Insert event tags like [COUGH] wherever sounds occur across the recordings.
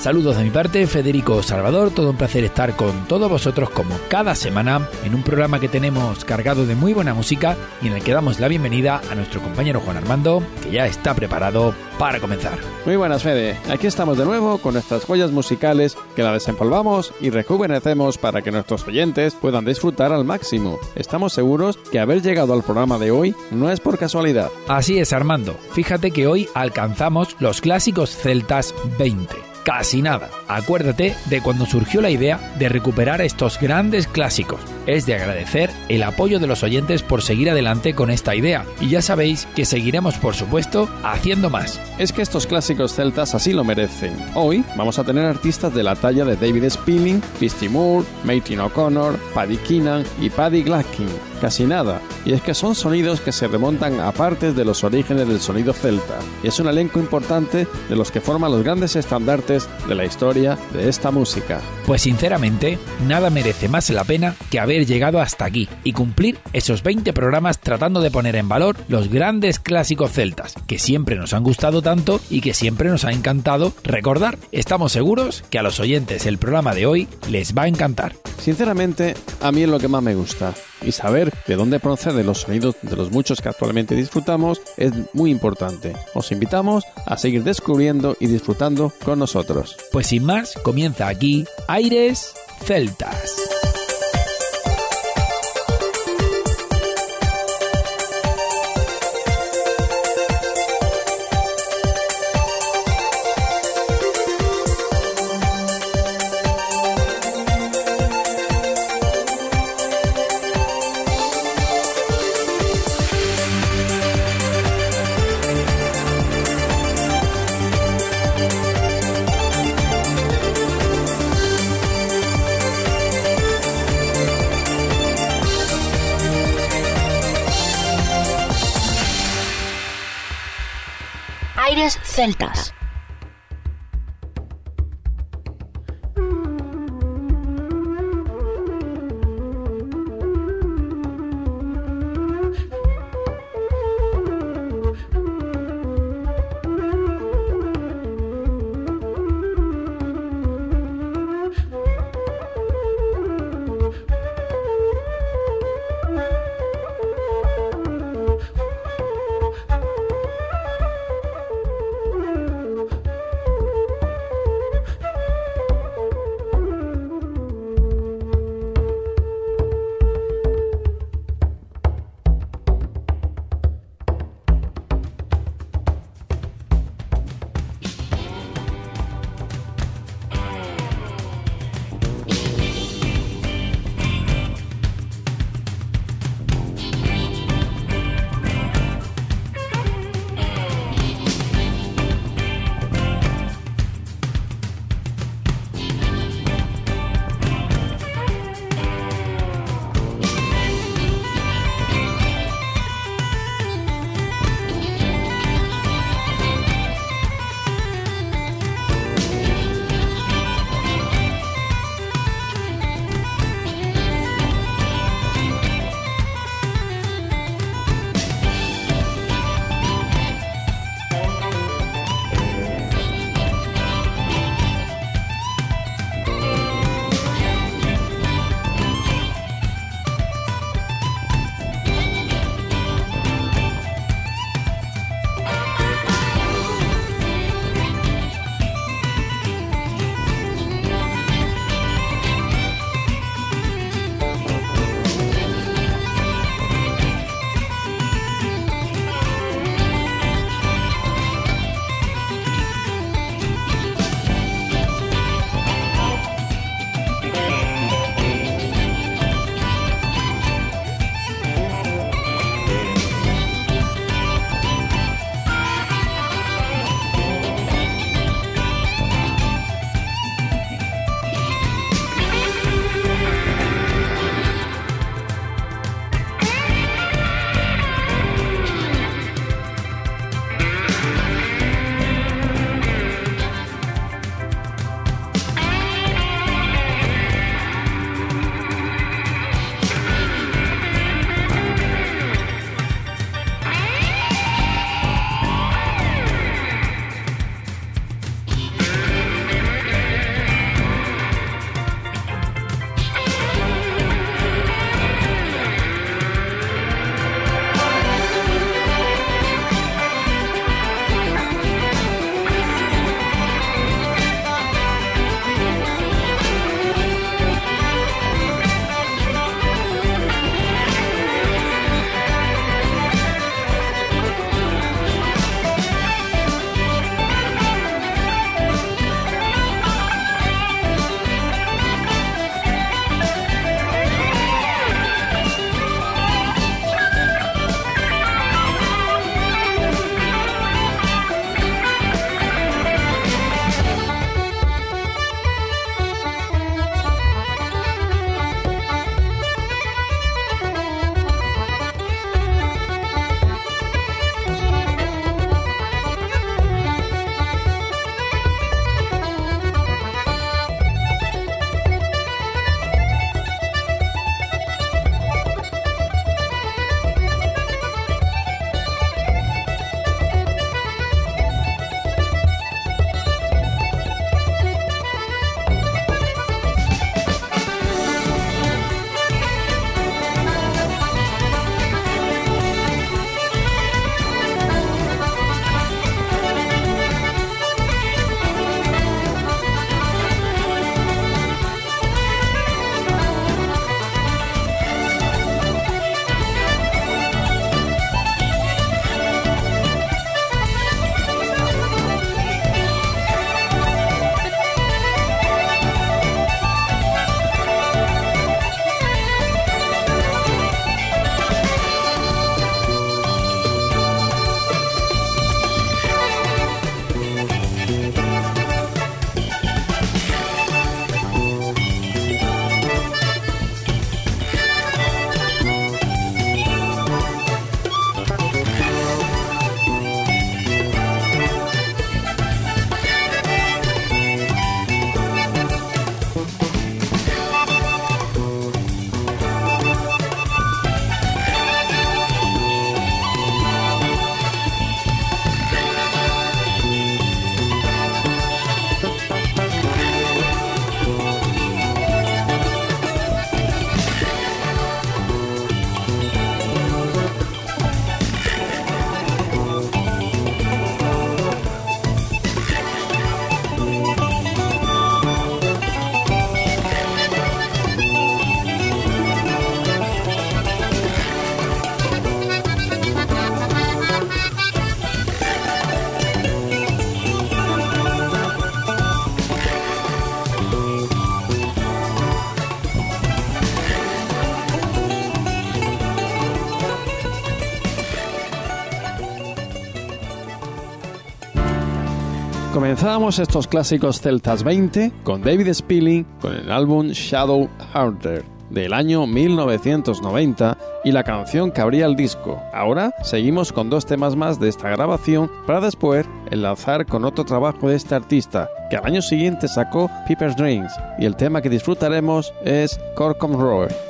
Saludos de mi parte, Federico Salvador, todo un placer estar con todos vosotros como cada semana en un programa que tenemos cargado de muy buena música y en el que damos la bienvenida a nuestro compañero Juan Armando, que ya está preparado para comenzar. Muy buenas, Fede. Aquí estamos de nuevo con nuestras joyas musicales que la desempolvamos y rejuvenecemos para que nuestros oyentes puedan disfrutar al máximo. Estamos seguros que haber llegado al programa de hoy no es por casualidad. Así es, Armando. Fíjate que hoy alcanzamos los clásicos celtas 20 casi nada. Acuérdate de cuando surgió la idea de recuperar estos grandes clásicos. Es de agradecer el apoyo de los oyentes por seguir adelante con esta idea. Y ya sabéis que seguiremos, por supuesto, haciendo más. Es que estos clásicos celtas así lo merecen. Hoy vamos a tener artistas de la talla de David Spinning, Christy Moore, Martin O'Connor, Paddy Keenan y Paddy Glaskin. Casi nada. Y es que son sonidos que se remontan a partes de los orígenes del sonido celta. Y es un elenco importante de los que forman los grandes estandartes de la historia de esta música. Pues sinceramente, nada merece más la pena que haber llegado hasta aquí y cumplir esos 20 programas tratando de poner en valor los grandes clásicos celtas, que siempre nos han gustado tanto y que siempre nos ha encantado recordar. Estamos seguros que a los oyentes el programa de hoy les va a encantar. Sinceramente, a mí es lo que más me gusta y saber de dónde proceden los sonidos de los muchos que actualmente disfrutamos es muy importante. Os invitamos a seguir descubriendo y disfrutando con nosotros. Pues sin más, comienza aquí Aires Celtas. celtas. Comenzábamos estos clásicos celtas 20 con David Spilling con el álbum Shadow Harder del año 1990 y la canción que abría el disco. Ahora seguimos con dos temas más de esta grabación para después enlazar con otro trabajo de este artista que al año siguiente sacó Piper's Dreams y el tema que disfrutaremos es Corcom Road.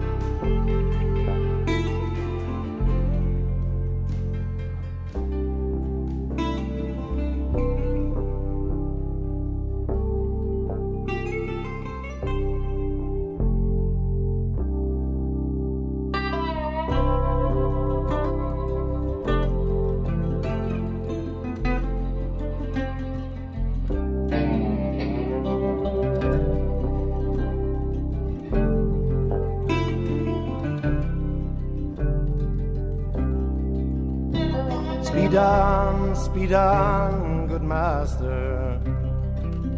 Speed on, speed on, good master.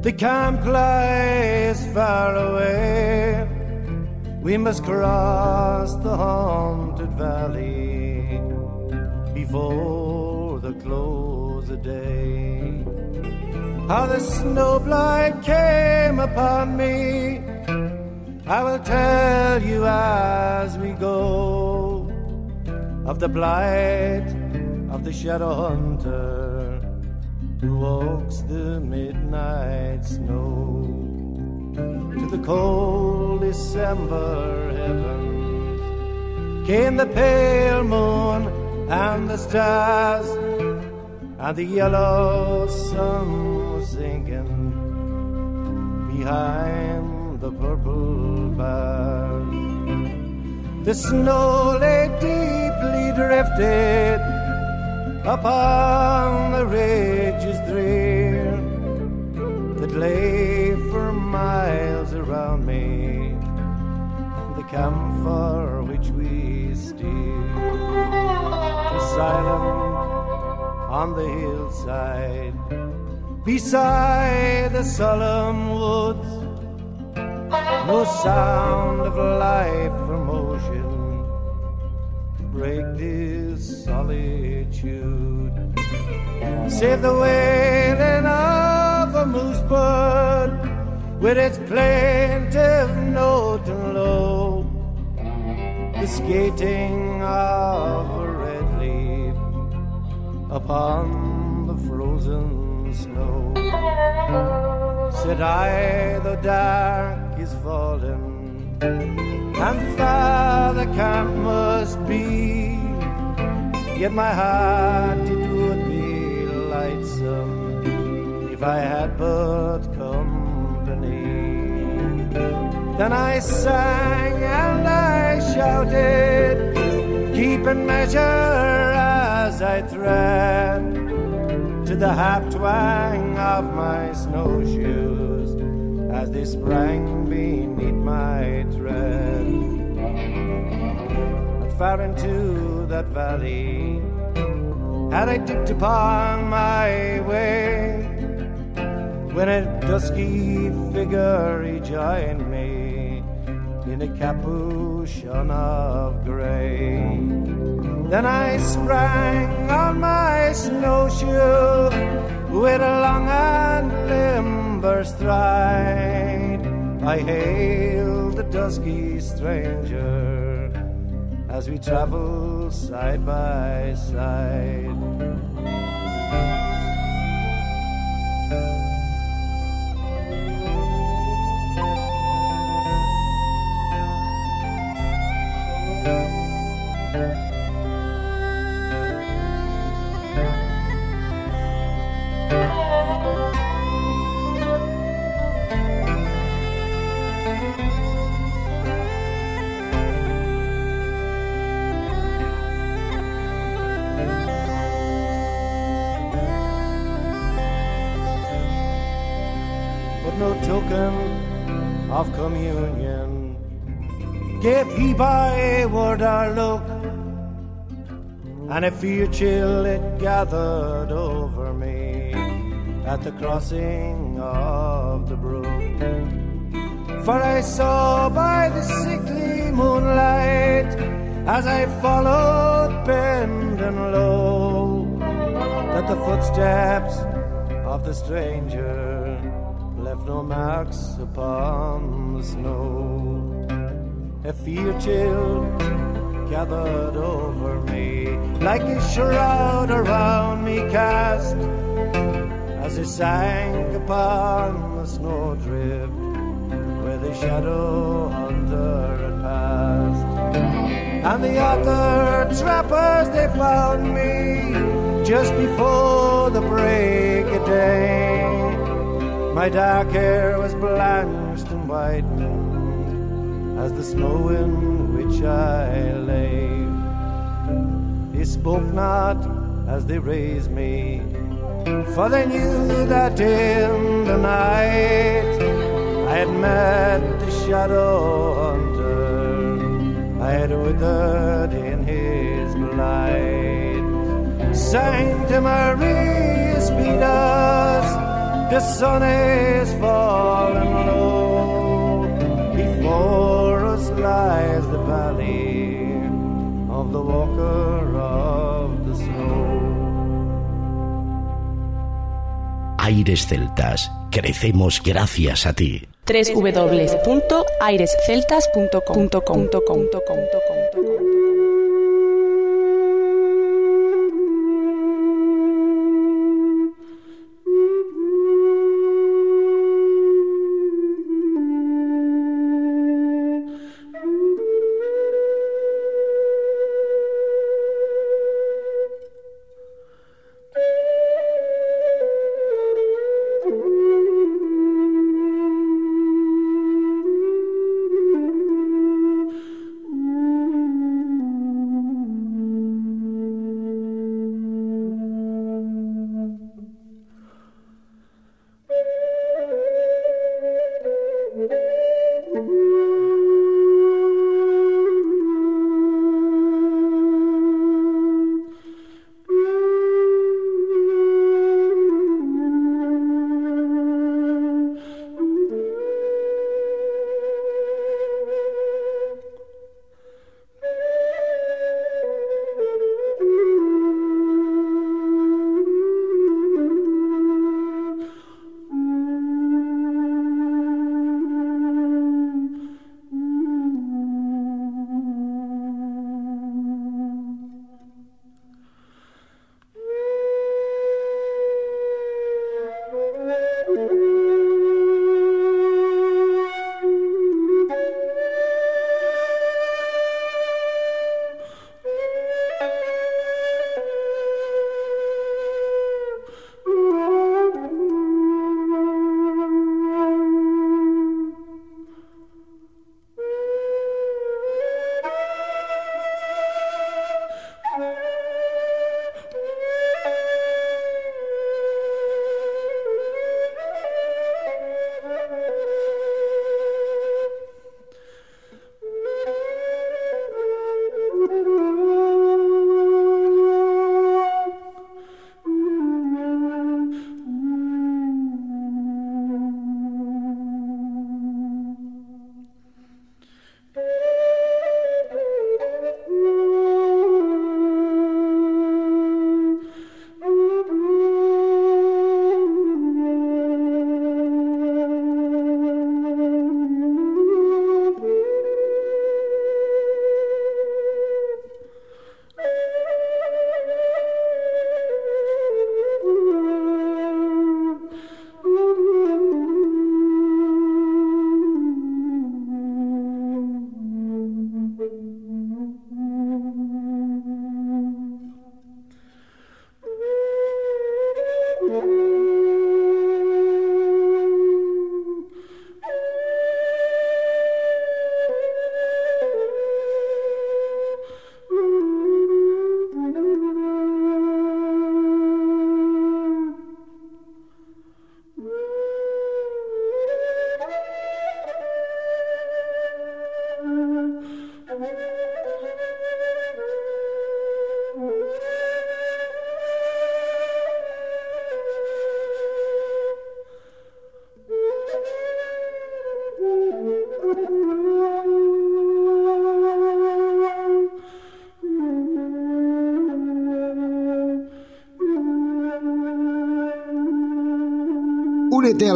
The camp lies far away. We must cross the haunted valley before the close of day. How the snowblind came upon me, I will tell you as we go of the blight of the shadow hunter who walks the midnight snow to the cold December heavens came the pale moon and the stars and the yellow sun was sinking behind the purple bars. The snow lay deeply drifted upon the ridges drear that lay for miles around me, and the camphor which we steered was silent on the hillside beside the solemn woods. No sound of life or motion to break this solitude. Save the wailing of a moose bird with its plaintive note and low. The skating of a red leaf upon the frozen snow. Said I, the dark is falling, and far the camp must be. Yet my heart it would be lightsome if I had but company. Then I sang and I shouted, keeping measure as I tread to the half twang of my snowshoes as they sprang beneath my tread. Far into that valley had I dipped upon my way when a dusky figure rejoined me in a capuchon of gray. Then I sprang on my snowshoe with a long and limber stride. I hailed the dusky stranger as we travel side by side. Token of communion. Gave he by word or look, and a fear chill it gathered over me at the crossing of the brook. For I saw by the sickly moonlight as I followed bend and low that the footsteps of the stranger left no marks upon the snow. A fear chill gathered over me like a shroud around me cast as I sank upon the snowdrift where the shadow hunter had passed. And the other trappers they found me just before the break of day. My dark hair was blanched and whitened as the snow in which I lay. They spoke not as they raised me, for they knew that in the night I had met the shadow hunter. I had withered in his blight. Sancta Maria speed us, the sun is falling low. Before us lies the valley of the walker of the snow. Aires celtas, crecemos gracias a ti. www.airesceltas.com.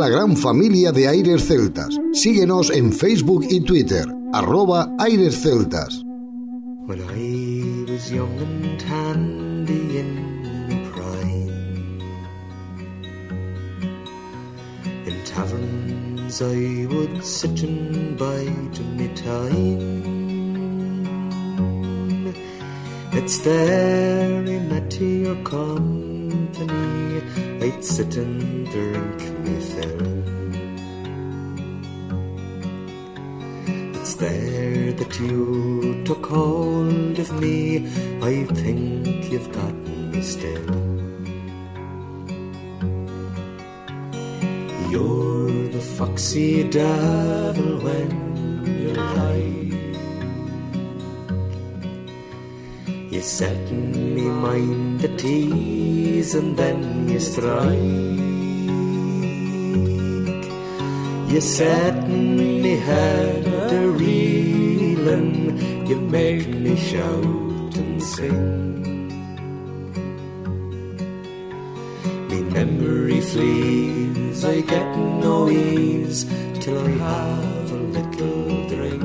la gran familia de Aires Celtas. Síguenos en Facebook y Twitter, arroba Aires Celtas. When I was young and handy in prime, in taverns I would sit and bide my time. It's there I met your company, I'd sit and drink It's there that you took hold of me, I think you've gotten me still. You're the foxy devil when you lie. You set me mind the tease and then you strike. You me head a reeling, you make me shout and sing. Me memory flees, I get no ease till I have a little drink.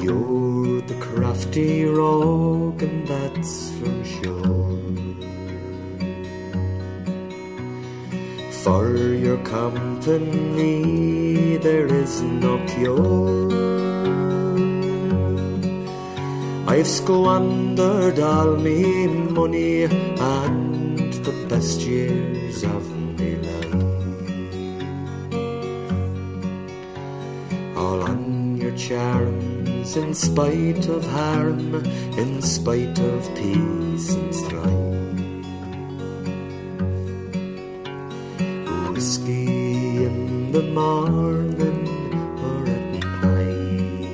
You're the crafty rogue, For your company, there is no cure. I've squandered all me money and the best years of me life. All on your charms, in spite of harm, in spite of peace and strife. Morning or at night.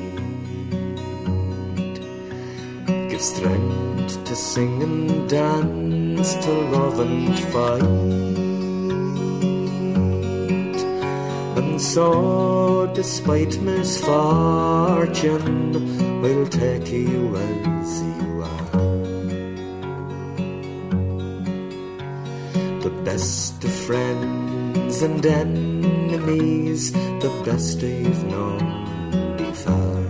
Give strength to sing and dance, to love and fight. And so, despite misfortune, we'll take you as you are. The best of friends and enemies, the best I've known before.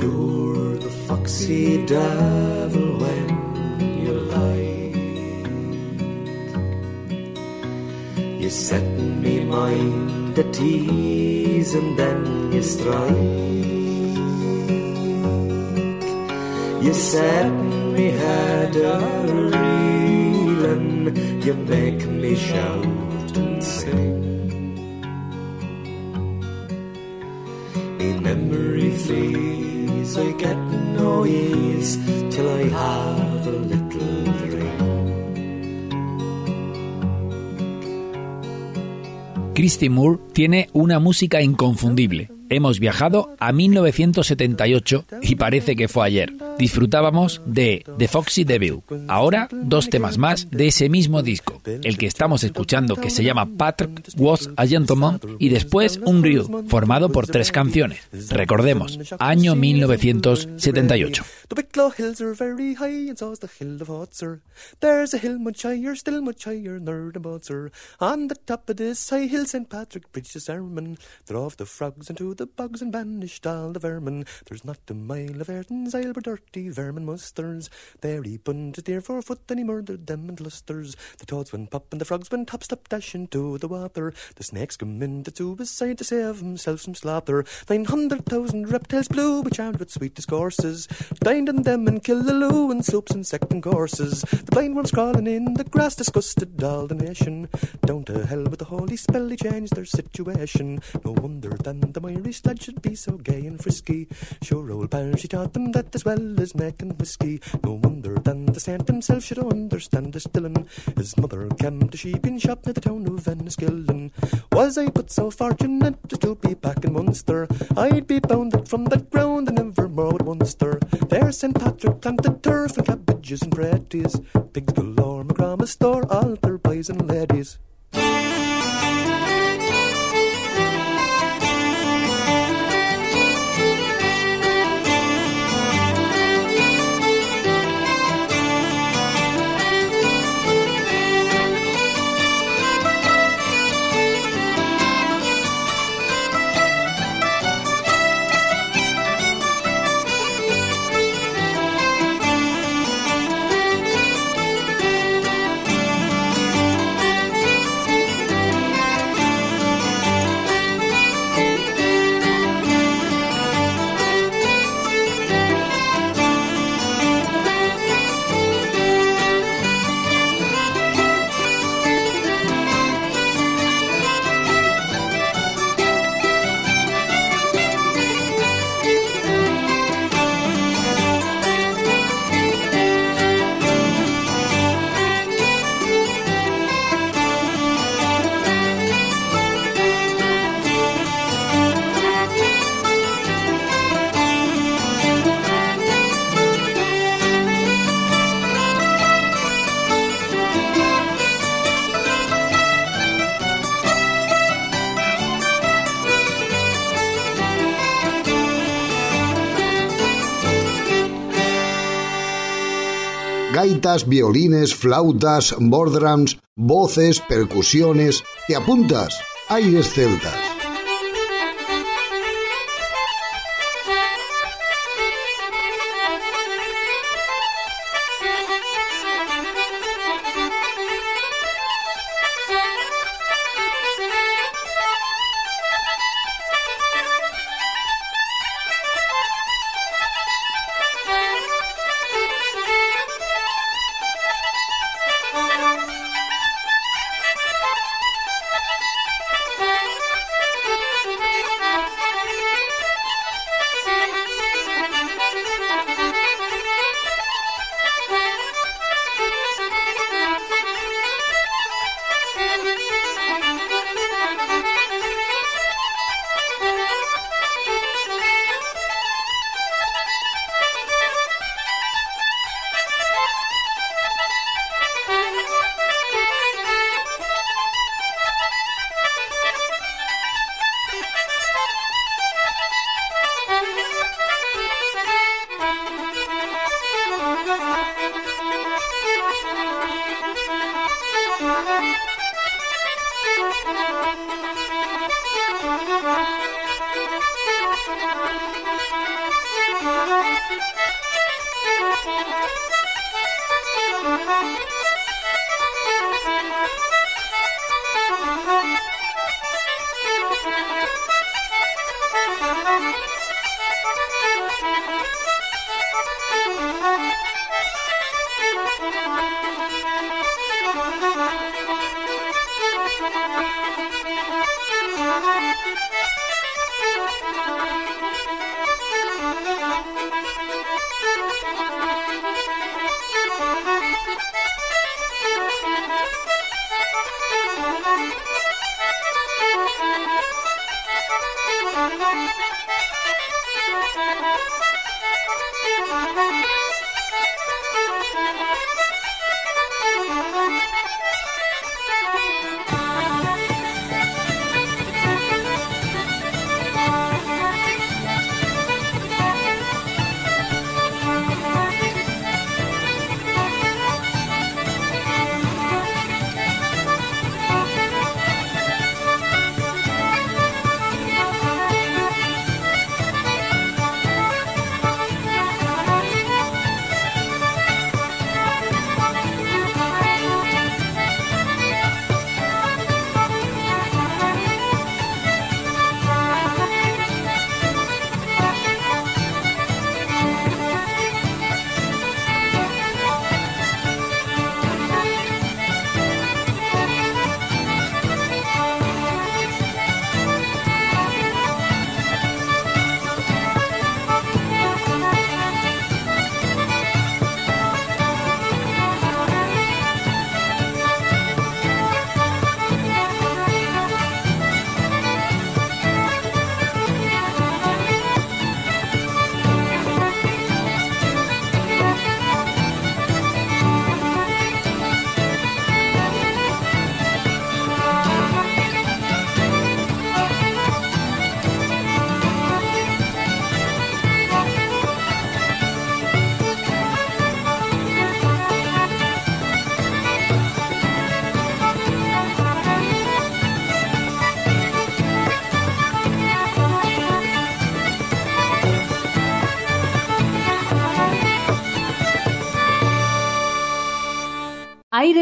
You're the foxy devil when you like. You set me mind at ease and then you strike. You set me head a you make me shout and sing. Me memory. Christy Moore tiene una música inconfundible. Hemos viajado a 1978 y parece que fue ayer disfrutábamos de The Foxy Devil. Ahora, dos temas más de ese mismo disco. El que estamos escuchando, que se llama Patrick Was a Gentleman, y después un reel, formado por tres canciones. Recordemos, año 1978. the frogs into the and all the vermin. There's not a mile of Ayrton's dirty vermin musters. There he bunted deer for foot, and he murdered them in clusters. The toads went pop, and the frogs went hop, stop, dash into the water. The snakes come into suicide to save himself from slaughter. Nine hundred thousand reptiles blew, but charmed with sweet discourses. Dined on them and killed the loo and soups and second courses. The blind ones crawling in the grass disgusted all the nation. Down to hell with the holy spell, he changed their situation. No wonder then the Irish lad should be so gay and frisky. Sure old pal, she taught them that as well as making whiskey. No wonder then the saint himself should understand the stilling. His mother came to sheeping shop near the town of Enniskillen. Was I but so fortunate as to be back in Munster? I'd be bound bounded from that ground and never more would Munster. There St. Patrick planted turf and cabbages and pretties. Pigs galore, McGrama store, all their boys and ladies. Violines, flautas, bordrams, voces, percusiones. ¿Te apuntas? Aires celtas.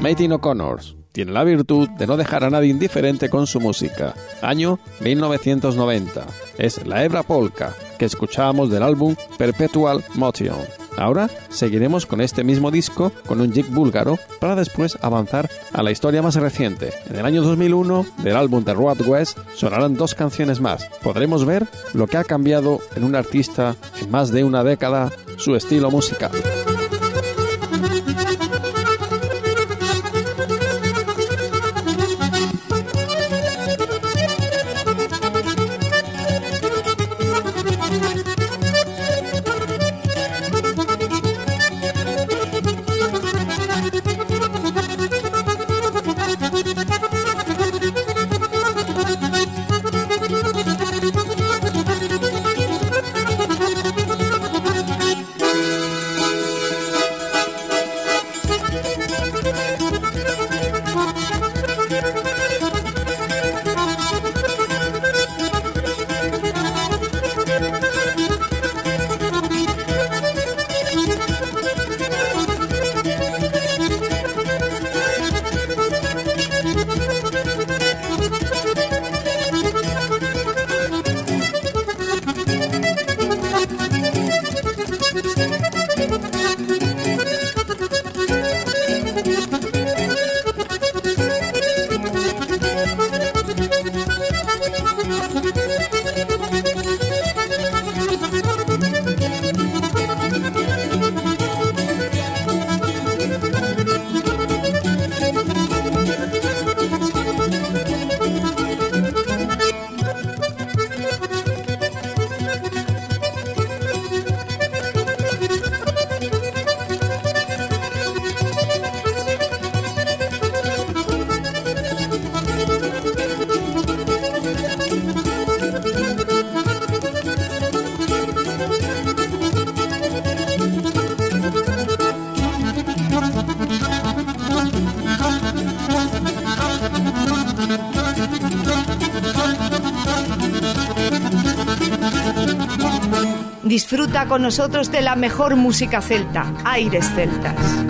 Mating O'Connors tiene la virtud de no dejar a nadie indiferente con su música. Año 1990. Es la hebra polka que escuchábamos del álbum Perpetual Motion. Ahora seguiremos con este mismo disco con un jig búlgaro para después avanzar a la historia más reciente. En el año 2001, del álbum The Road West, sonarán dos canciones más. Podremos ver lo que ha cambiado en un artista en más de una década su estilo musical. Disfruta con nosotros de la mejor música celta, Aires Celtas.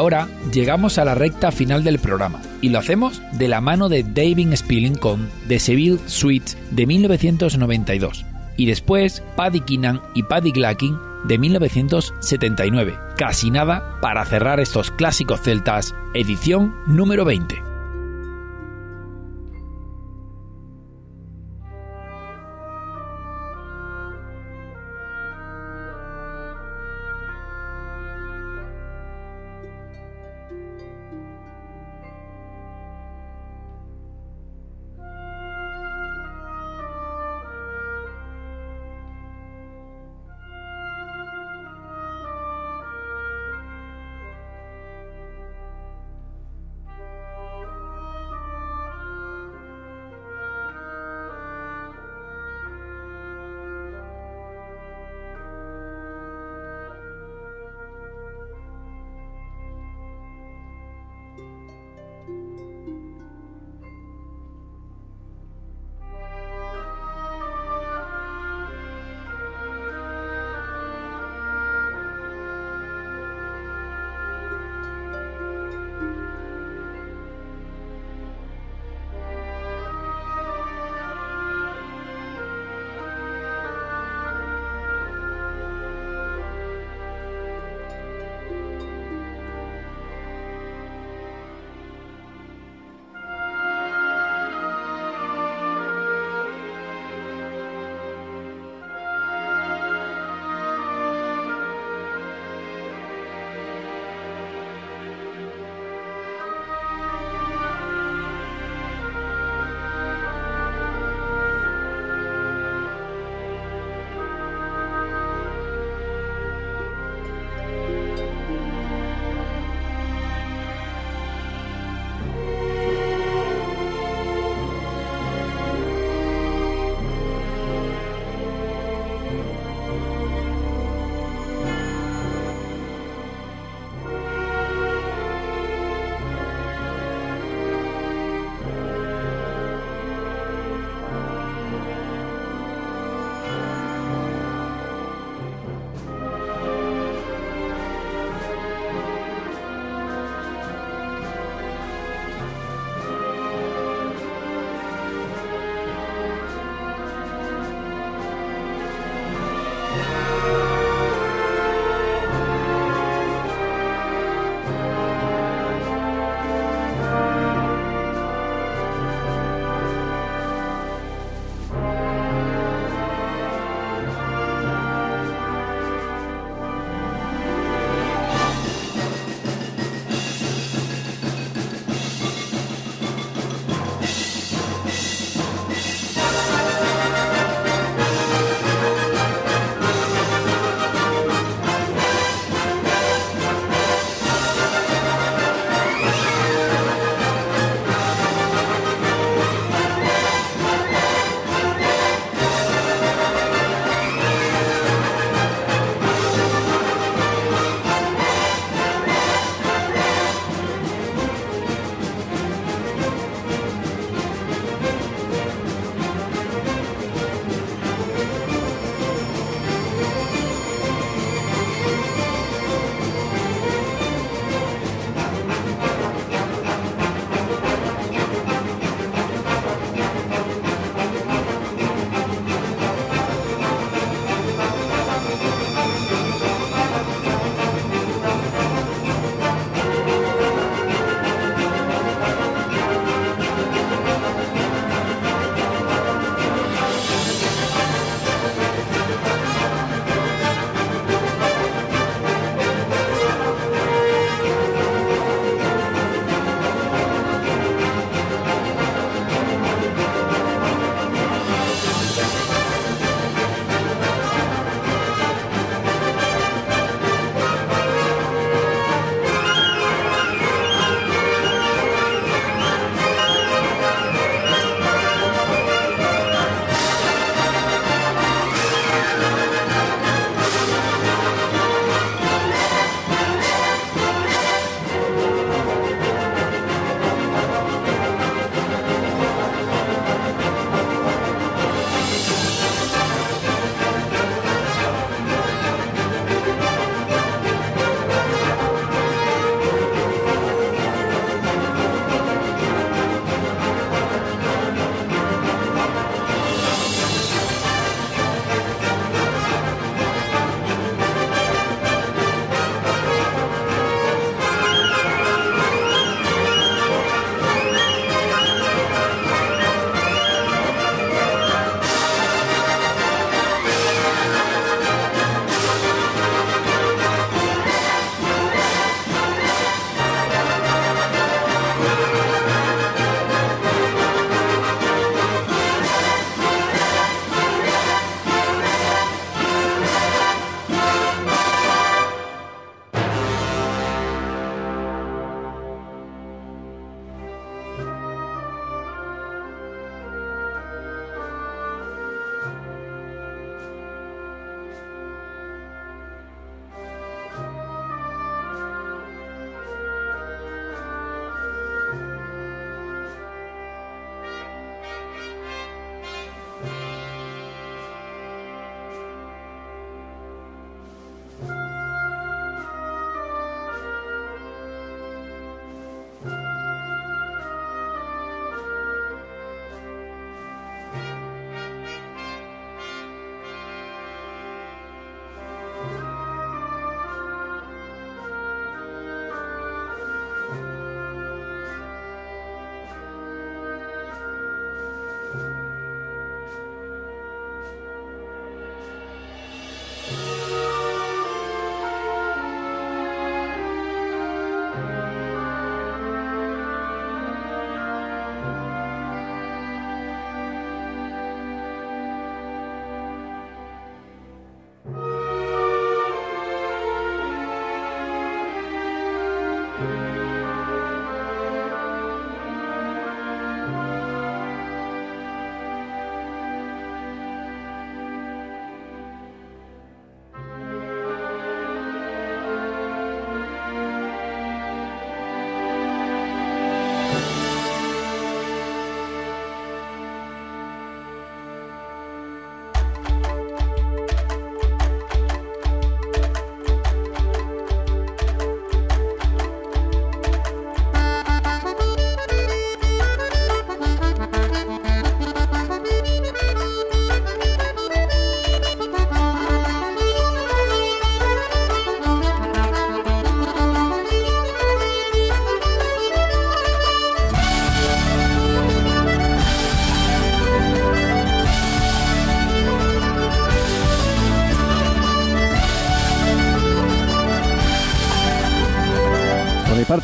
Ahora llegamos a la recta final del programa y lo hacemos de la mano de David Spilling con The Seville Suite de 1992 y después Paddy Keenan y Paddy Glacking de 1979. Casi nada para cerrar estos clásicos celtas, edición número 20.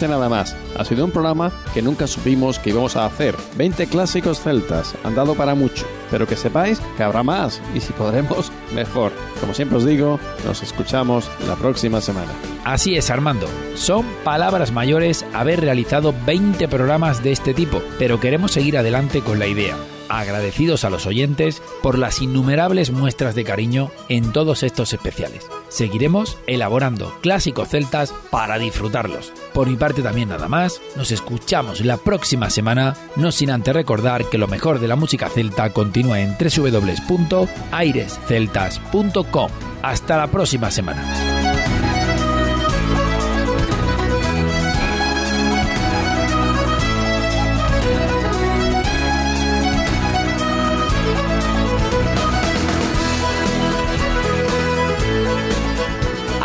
Nada más. Ha sido un programa que nunca supimos que íbamos a hacer. 20 clásicos celtas, han dado para mucho. Pero que sepáis que habrá más y si podremos, [LAUGHS] mejor. Como siempre os digo, nos escuchamos la próxima semana. Así es, Armando. Son palabras mayores haber realizado 20 programas de este tipo, pero queremos seguir adelante con la idea agradecidos a los oyentes por las innumerables muestras de cariño en todos estos especiales. Seguiremos elaborando clásicos celtas para disfrutarlos. Por mi parte también nada más, nos escuchamos la próxima semana, no sin antes recordar que lo mejor de la música celta continúa en www.airesceltas.com. Hasta la próxima semana.